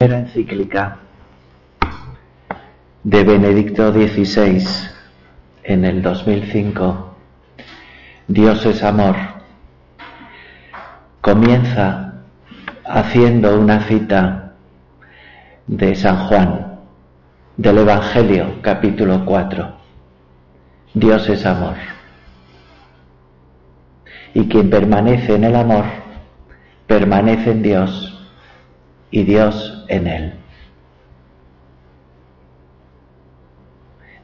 Era encíclica de Benedicto XVI en el 2005, Dios es amor, comienza haciendo una cita de San Juan, del Evangelio capítulo 4. Dios es amor. Y quien permanece en el amor, permanece en Dios y Dios en él.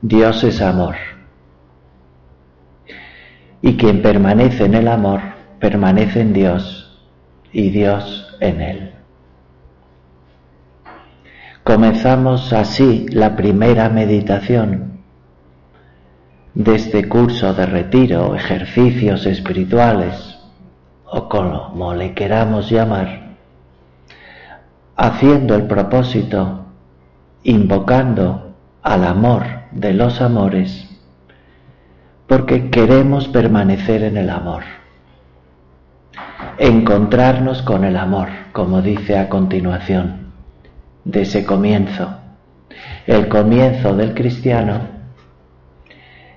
Dios es amor. Y quien permanece en el amor, permanece en Dios y Dios en él. Comenzamos así la primera meditación de este curso de retiro, ejercicios espirituales, o como le queramos llamar, haciendo el propósito, invocando al amor de los amores, porque queremos permanecer en el amor, encontrarnos con el amor, como dice a continuación, de ese comienzo. El comienzo del cristiano,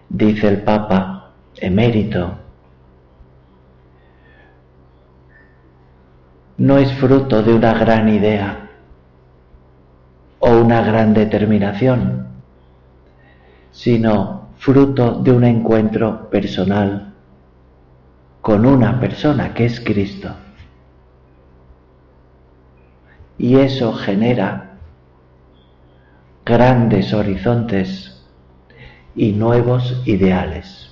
dice el Papa emérito, no es fruto de una gran idea o una gran determinación, sino fruto de un encuentro personal con una persona que es Cristo. Y eso genera grandes horizontes y nuevos ideales.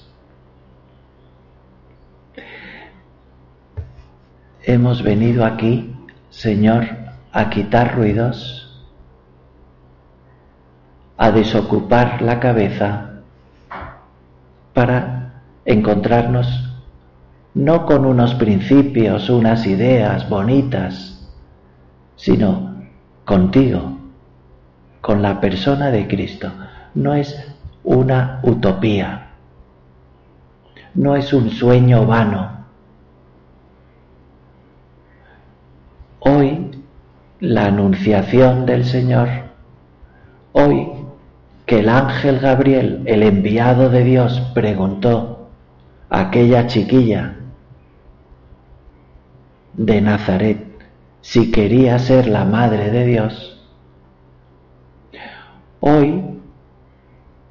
Hemos venido aquí, Señor, a quitar ruidos, a desocupar la cabeza para encontrarnos no con unos principios, unas ideas bonitas, sino contigo, con la persona de Cristo. No es una utopía, no es un sueño vano. Hoy la anunciación del Señor, hoy que el ángel Gabriel, el enviado de Dios, preguntó a aquella chiquilla de Nazaret si quería ser la madre de Dios. Hoy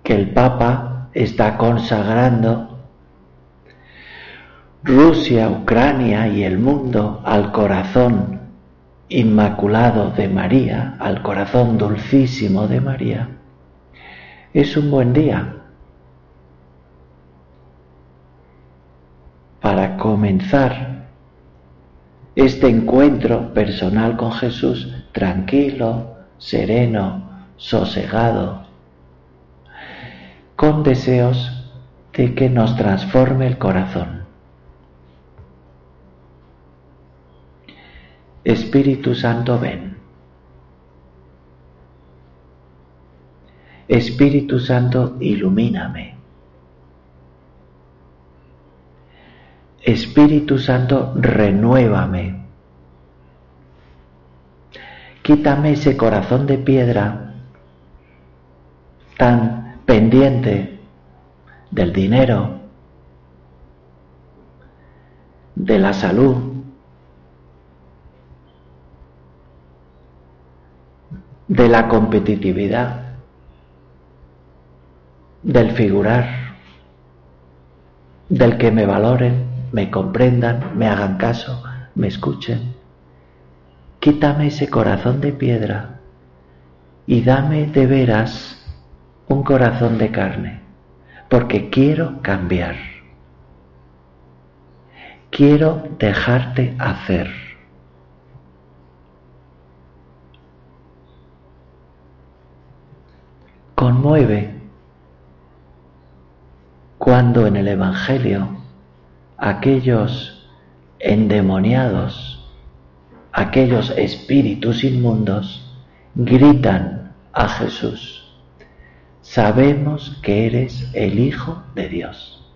que el Papa está consagrando Rusia, Ucrania y el mundo al corazón inmaculado de María, al corazón dulcísimo de María, es un buen día para comenzar este encuentro personal con Jesús tranquilo, sereno, sosegado, con deseos de que nos transforme el corazón. Espíritu Santo, ven. Espíritu Santo, ilumíname. Espíritu Santo, renuévame. Quítame ese corazón de piedra tan pendiente del dinero, de la salud, de la competitividad, del figurar, del que me valoren, me comprendan, me hagan caso, me escuchen. Quítame ese corazón de piedra y dame de veras un corazón de carne, porque quiero cambiar. Quiero dejarte hacer. Conmueve cuando en el Evangelio aquellos endemoniados, aquellos espíritus inmundos, gritan a Jesús, sabemos que eres el Hijo de Dios.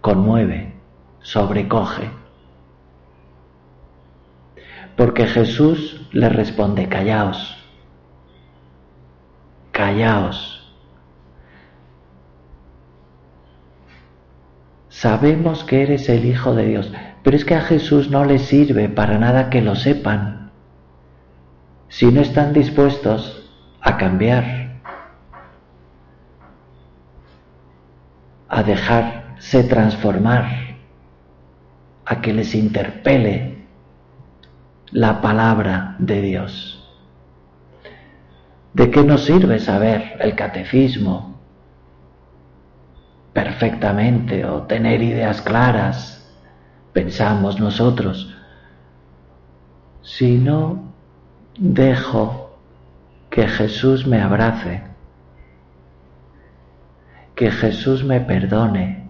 Conmueve, sobrecoge. Porque Jesús le responde, callaos, callaos. Sabemos que eres el Hijo de Dios, pero es que a Jesús no le sirve para nada que lo sepan. Si no están dispuestos a cambiar, a dejarse transformar, a que les interpele la palabra de Dios. ¿De qué nos sirve saber el catecismo perfectamente o tener ideas claras, pensamos nosotros, si no dejo que Jesús me abrace, que Jesús me perdone,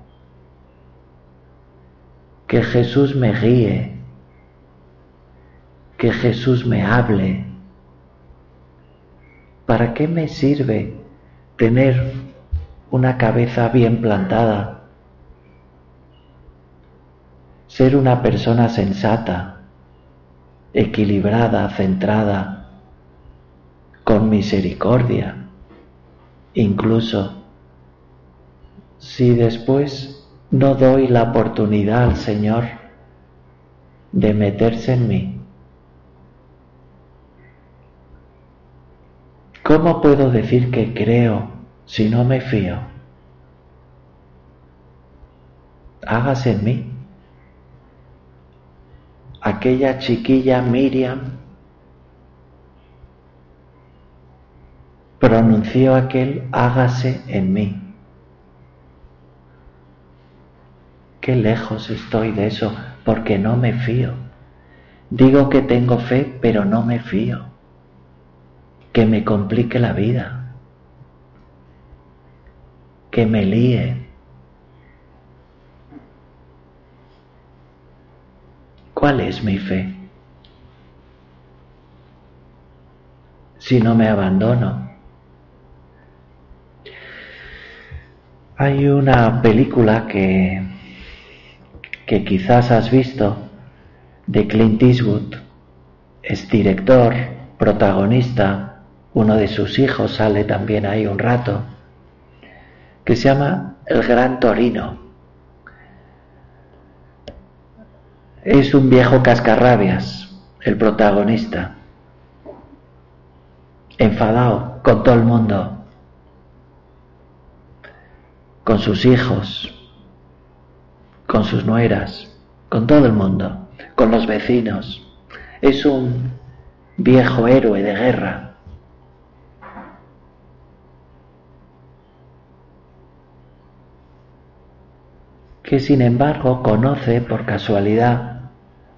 que Jesús me guíe, que Jesús me hable, ¿Para qué me sirve tener una cabeza bien plantada? Ser una persona sensata, equilibrada, centrada, con misericordia, incluso si después no doy la oportunidad al Señor de meterse en mí. ¿Cómo puedo decir que creo si no me fío? Hágase en mí. Aquella chiquilla Miriam pronunció aquel hágase en mí. Qué lejos estoy de eso porque no me fío. Digo que tengo fe, pero no me fío que me complique la vida, que me líe. ¿Cuál es mi fe? Si no me abandono. Hay una película que, que quizás has visto de Clint Eastwood, es director, protagonista, uno de sus hijos sale también ahí un rato, que se llama El Gran Torino. Es un viejo cascarrabias, el protagonista, enfadado con todo el mundo, con sus hijos, con sus nueras, con todo el mundo, con los vecinos. Es un viejo héroe de guerra que sin embargo conoce por casualidad,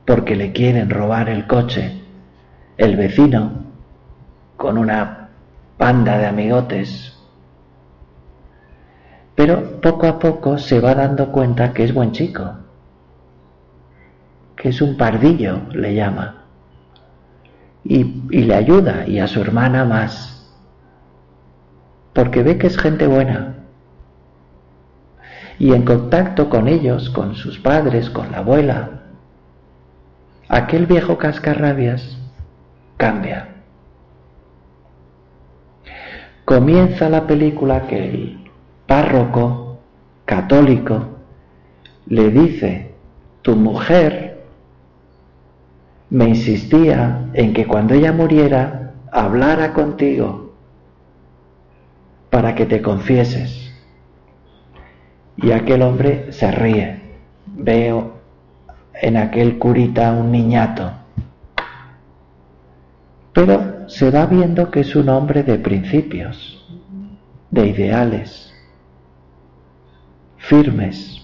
porque le quieren robar el coche, el vecino, con una panda de amigotes. Pero poco a poco se va dando cuenta que es buen chico, que es un pardillo, le llama, y, y le ayuda, y a su hermana más, porque ve que es gente buena y en contacto con ellos, con sus padres, con la abuela, aquel viejo cascarrabias cambia. Comienza la película que el párroco católico le dice, tu mujer me insistía en que cuando ella muriera hablara contigo para que te confieses. Y aquel hombre se ríe. Veo en aquel curita un niñato. Pero se va viendo que es un hombre de principios, de ideales, firmes.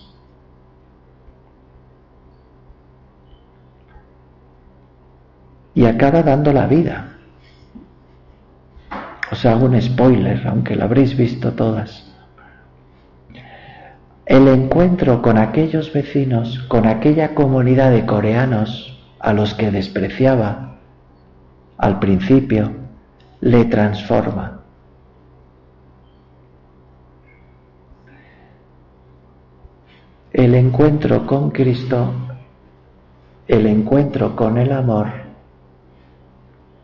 Y acaba dando la vida. Os hago un spoiler, aunque lo habréis visto todas. El encuentro con aquellos vecinos, con aquella comunidad de coreanos a los que despreciaba al principio, le transforma. El encuentro con Cristo, el encuentro con el amor,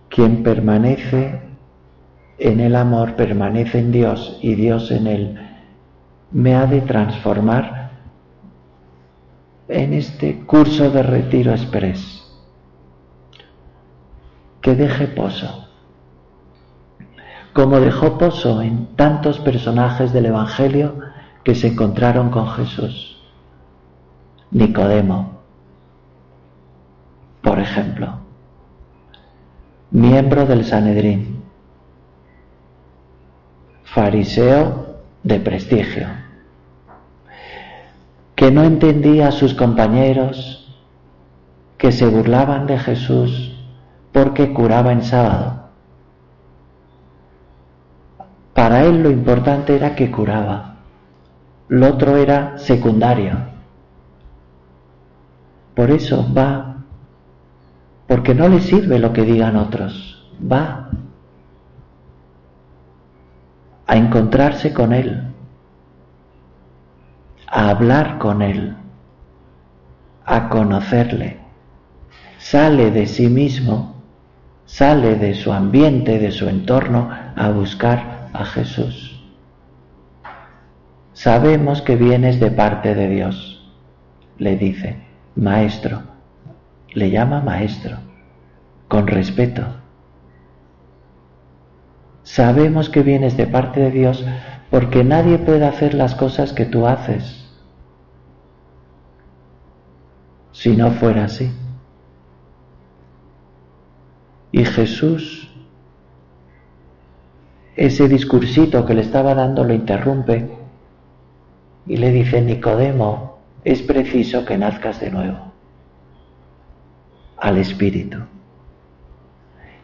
quien permanece en el amor, permanece en Dios y Dios en él, me ha de transformar en este curso de retiro express. Que deje pozo. Como dejó pozo en tantos personajes del Evangelio que se encontraron con Jesús. Nicodemo, por ejemplo, miembro del Sanedrín, fariseo de prestigio, que no entendía a sus compañeros que se burlaban de Jesús porque curaba en sábado. Para él lo importante era que curaba, lo otro era secundario. Por eso va, porque no le sirve lo que digan otros, va a encontrarse con Él, a hablar con Él, a conocerle. Sale de sí mismo, sale de su ambiente, de su entorno, a buscar a Jesús. Sabemos que vienes de parte de Dios, le dice maestro, le llama maestro, con respeto. Sabemos que vienes de parte de Dios porque nadie puede hacer las cosas que tú haces si no fuera así. Y Jesús, ese discursito que le estaba dando lo interrumpe y le dice, Nicodemo, es preciso que nazcas de nuevo al Espíritu,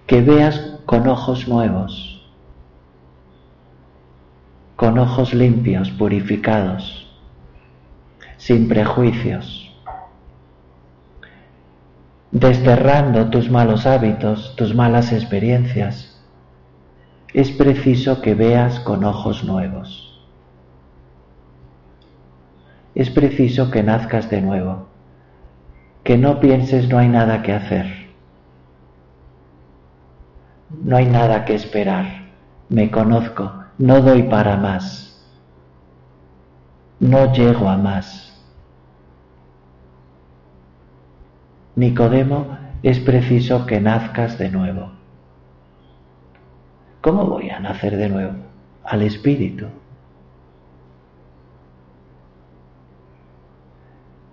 que veas con ojos nuevos, con ojos limpios, purificados, sin prejuicios, desterrando tus malos hábitos, tus malas experiencias. Es preciso que veas con ojos nuevos. Es preciso que nazcas de nuevo, que no pienses no hay nada que hacer, no hay nada que esperar, me conozco, no doy para más, no llego a más. Nicodemo, es preciso que nazcas de nuevo. ¿Cómo voy a nacer de nuevo? Al Espíritu.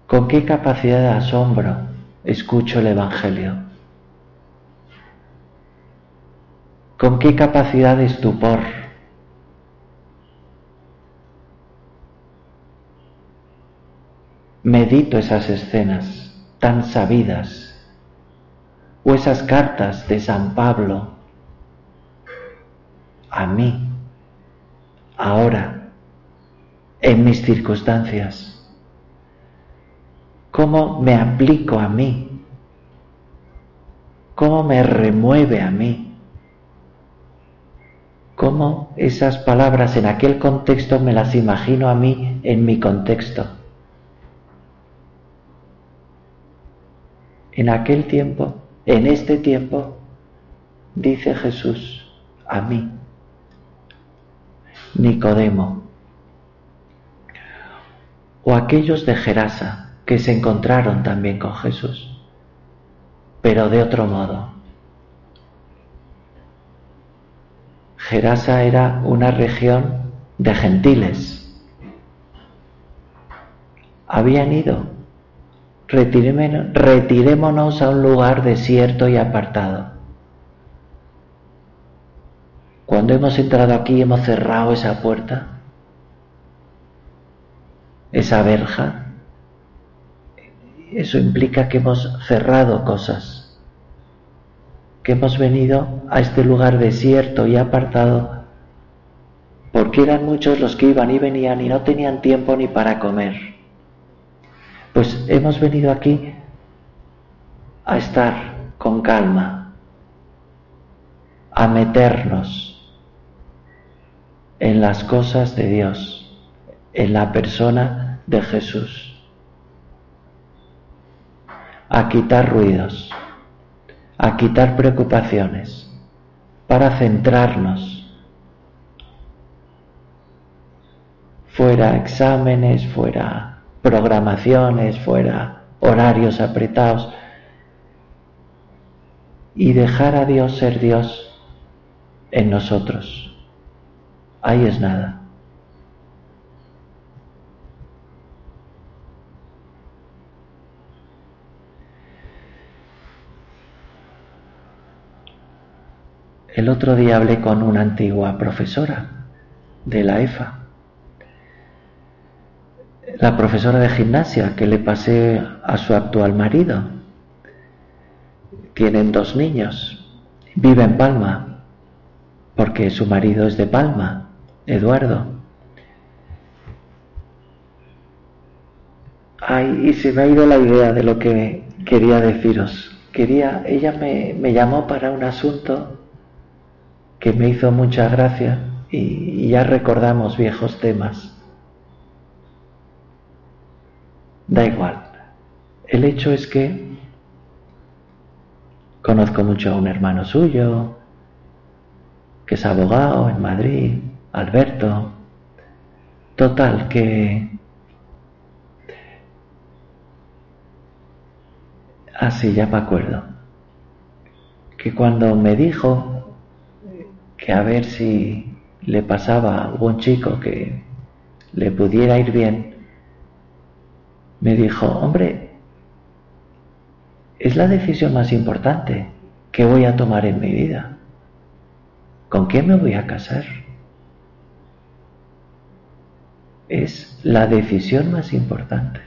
¿Con qué capacidad de asombro escucho el Evangelio? ¿Con qué capacidad de estupor? Medito esas escenas tan sabidas o esas cartas de San Pablo a mí, ahora, en mis circunstancias. Cómo me aplico a mí, cómo me remueve a mí, cómo esas palabras en aquel contexto me las imagino a mí en mi contexto. En aquel tiempo, en este tiempo, dice Jesús a mí, Nicodemo, o aquellos de Gerasa, que se encontraron también con Jesús, pero de otro modo. Gerasa era una región de gentiles. Habían ido. Retirémonos a un lugar desierto y apartado. Cuando hemos entrado aquí hemos cerrado esa puerta, esa verja, eso implica que hemos cerrado cosas. que hemos venido a este lugar desierto y apartado porque eran muchos los que iban y venían y no tenían tiempo ni para comer. Pues hemos venido aquí a estar con calma, a meternos en las cosas de Dios, en la persona de Jesús, a quitar ruidos, a quitar preocupaciones, para centrarnos fuera exámenes, fuera programaciones, fuera horarios apretados, y dejar a Dios ser Dios en nosotros. Ahí es nada. El otro día hablé con una antigua profesora de la EFA la profesora de gimnasia que le pasé a su actual marido. Tienen dos niños, vive en Palma, porque su marido es de Palma, Eduardo. Ay, y se me ha ido la idea de lo que quería deciros. Quería, ella me, me llamó para un asunto que me hizo mucha gracia y ya recordamos viejos temas. Da igual. El hecho es que conozco mucho a un hermano suyo, que es abogado en Madrid, Alberto. Total, que... Así ya me acuerdo. Que cuando me dijo que a ver si le pasaba a algún chico que le pudiera ir bien, me dijo, hombre, es la decisión más importante que voy a tomar en mi vida. ¿Con quién me voy a casar? Es la decisión más importante.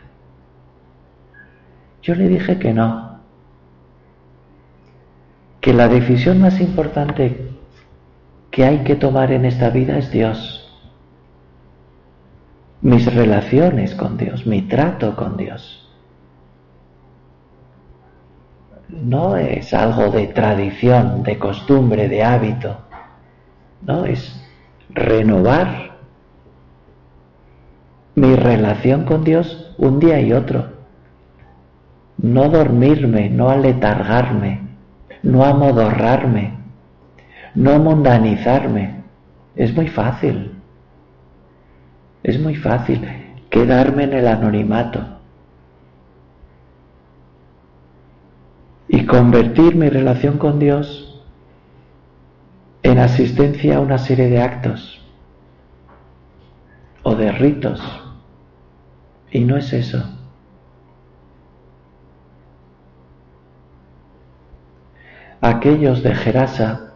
Yo le dije que no, que la decisión más importante que hay que tomar en esta vida es Dios mis relaciones con Dios, mi trato con Dios. No es algo de tradición, de costumbre, de hábito. No, es renovar mi relación con Dios un día y otro. No dormirme, no aletargarme, no amodorrarme, no mundanizarme. Es muy fácil. Es muy fácil quedarme en el anonimato y convertir mi relación con Dios en asistencia a una serie de actos o de ritos. Y no es eso. Aquellos de Gerasa,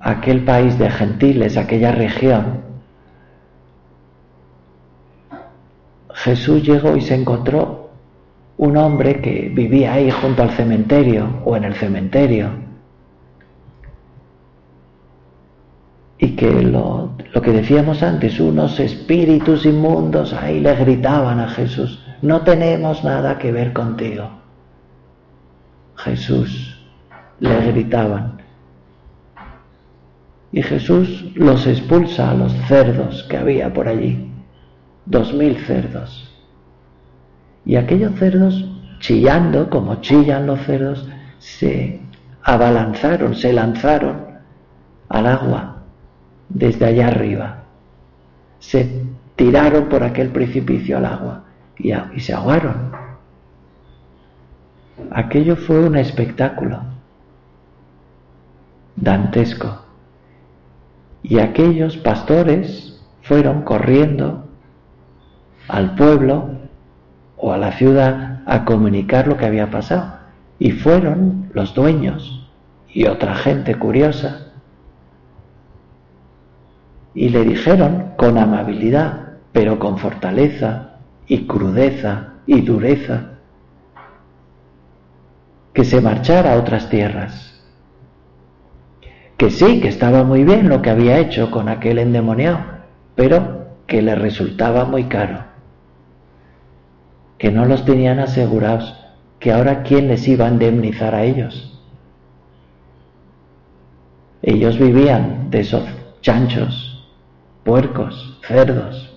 aquel país de gentiles, aquella región, Jesús llegó y se encontró un hombre que vivía ahí junto al cementerio o en el cementerio y que lo, que decíamos antes, unos espíritus inmundos ahí le gritaban a Jesús, no tenemos nada que ver contigo. Jesús le gritaban. Y Jesús los expulsa a los cerdos que había por allí dos mil cerdos. Y aquellos cerdos, chillando como chillan los cerdos, se abalanzaron, se lanzaron al agua desde allá arriba. Se tiraron por aquel precipicio al agua y, se ahogaron. Aquello fue un espectáculo dantesco. Y aquellos pastores fueron corriendo al pueblo o a la ciudad a comunicar lo que había pasado. Y fueron los dueños y otra gente curiosa y le dijeron con amabilidad, pero con fortaleza y crudeza y dureza, que se marchara a otras tierras. Que sí, que estaba muy bien lo que había hecho con aquel endemoniado, pero que le resultaba muy caro. Que no los tenían asegurados, que ahora quién les iba a indemnizar a ellos. Ellos vivían de esos chanchos, puercos, cerdos.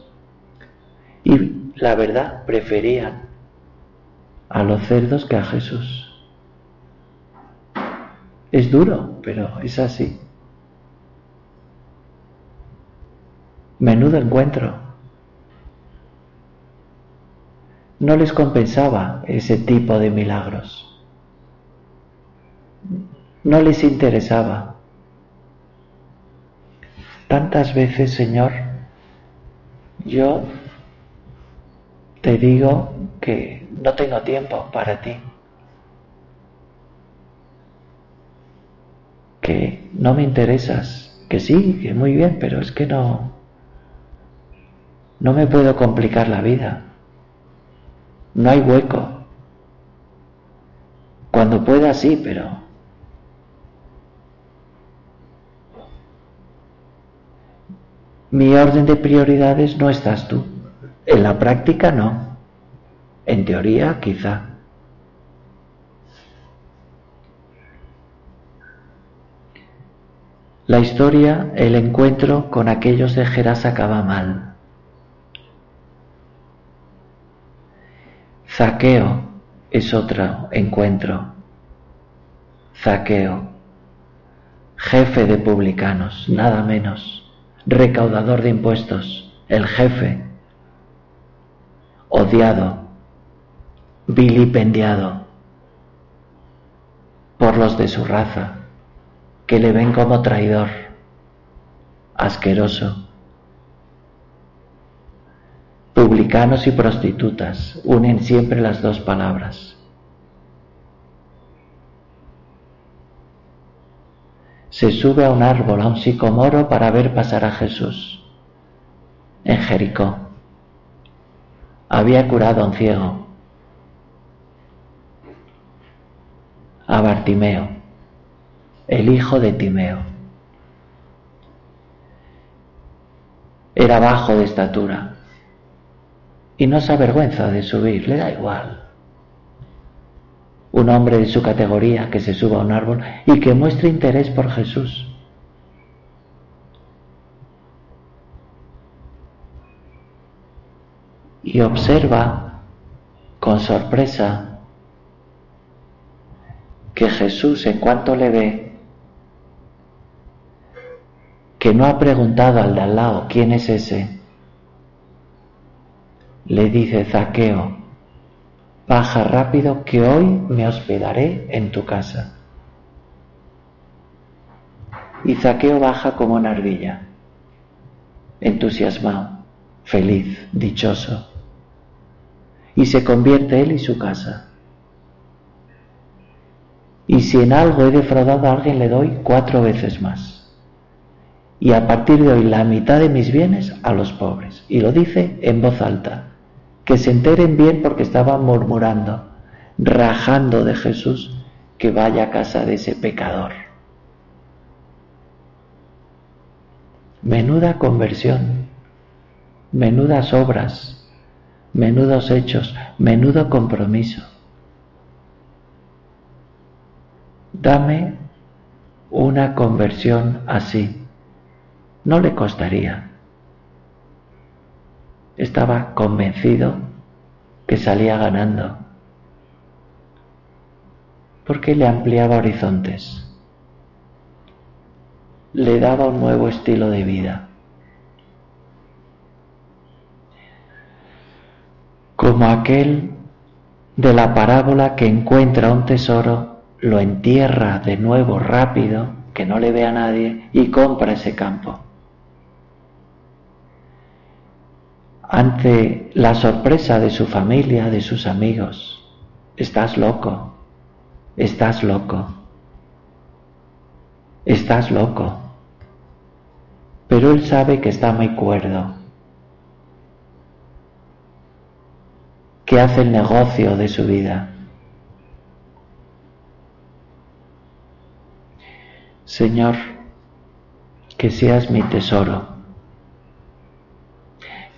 Y la verdad, preferían a los cerdos que a Jesús. Es duro, pero es así. Menudo encuentro. No les compensaba ese tipo de milagros. No les interesaba. Tantas veces, Señor, yo te digo que no tengo tiempo para ti. Que no me interesas. Que sí, que muy bien, pero es que no. No me puedo complicar la vida. No hay hueco. Cuando pueda sí, pero mi orden de prioridades no estás tú. En la práctica no. En teoría quizá. La historia, el encuentro con aquellos de acaba mal. Zaqueo es otro encuentro. Zaqueo, jefe de publicanos, nada menos recaudador de impuestos, el jefe, odiado, vilipendiado por los de su raza, que le ven como traidor, asqueroso. Publicanos y prostitutas unen siempre las dos palabras. se sube a un árbol, a un sicomoro, para ver pasar a Jesús. En Jericó. Había curado a un ciego, a Bartimeo, el hijo de Timeo. Era bajo de estatura y no se avergüenza de subir, le da igual un hombre de su categoría que se suba a un árbol y que muestre interés por Jesús. Y observa con sorpresa que Jesús en cuanto le ve, que no ha preguntado al de al lado quién es ese, le dice Zaqueo, baja rápido que hoy me hospedaré en tu casa. Y Zaqueo baja como una ardilla, entusiasmado, feliz, dichoso. Y se convierte él y su casa. Y si en algo he defraudado a alguien, le doy cuatro veces más. Y a partir de hoy la mitad de mis bienes a los pobres. Y lo dice en voz alta que se enteren bien porque estaban murmurando, rajando de Jesús que vaya a casa de ese pecador. Menuda conversión, menudas obras, menudos hechos, menudo compromiso. Dame una conversión así. No le costaría estaba convencido que salía ganando, porque le ampliaba horizontes, le daba un nuevo estilo de vida. Como aquel de la parábola que encuentra un tesoro, lo entierra de nuevo rápido, que no le vea nadie, y compra ese campo. Ante la sorpresa de su familia, de sus amigos. Estás loco, estás loco, estás loco. Pero él sabe que está muy cuerdo, que hace el negocio de su vida. Señor, que seas mi tesoro,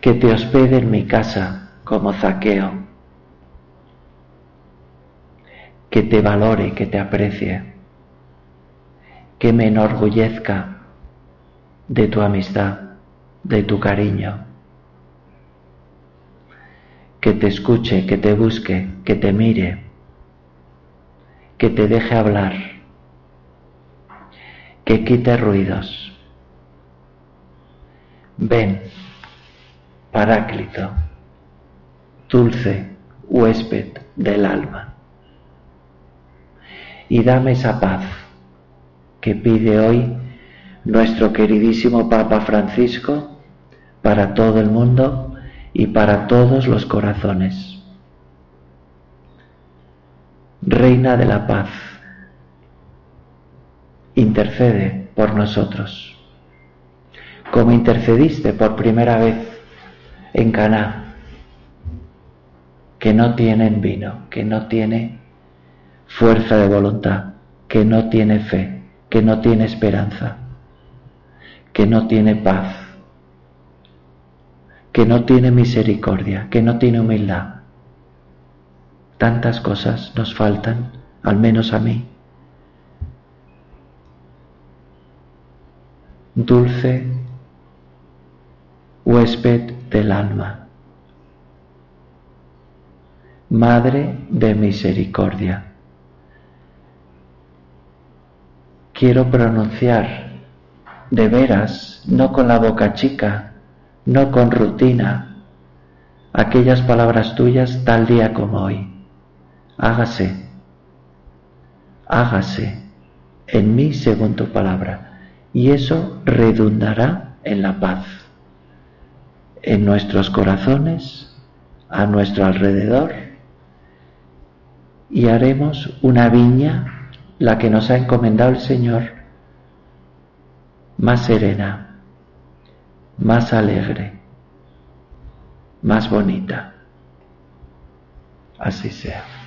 que te hospede en mi casa como zaqueo, que te valore, que te aprecie, que me enorgullezca de tu amistad, de tu cariño, que te escuche, que te busque, que te mire, que te deje hablar, que quite ruidos. Ven, Paráclito, dulce huésped del alma, y dame esa paz que pide hoy nuestro queridísimo Papa Francisco para todo el mundo y para todos los corazones. Reina de la paz, intercede por nosotros, como intercediste por primera vez en Caná, que no tienen vino, que no tiene fuerza de voluntad, que no tiene fe, que no tiene esperanza, que no tiene paz, que no tiene misericordia, que no tiene humildad. Tantas cosas nos faltan, al menos a mí. Dulce huésped del alma, Madre de misericordia. Quiero pronunciar de veras, no con la boca chica, no con rutina, aquellas palabras tuyas tal día como hoy hágase, hágase en mí según tu palabra. Y eso redundará en la paz, en nuestros corazones, a nuestro alrededor, y haremos una viña, la que nos ha encomendado el Señor, más serena, más alegre, más bonita. Así sea.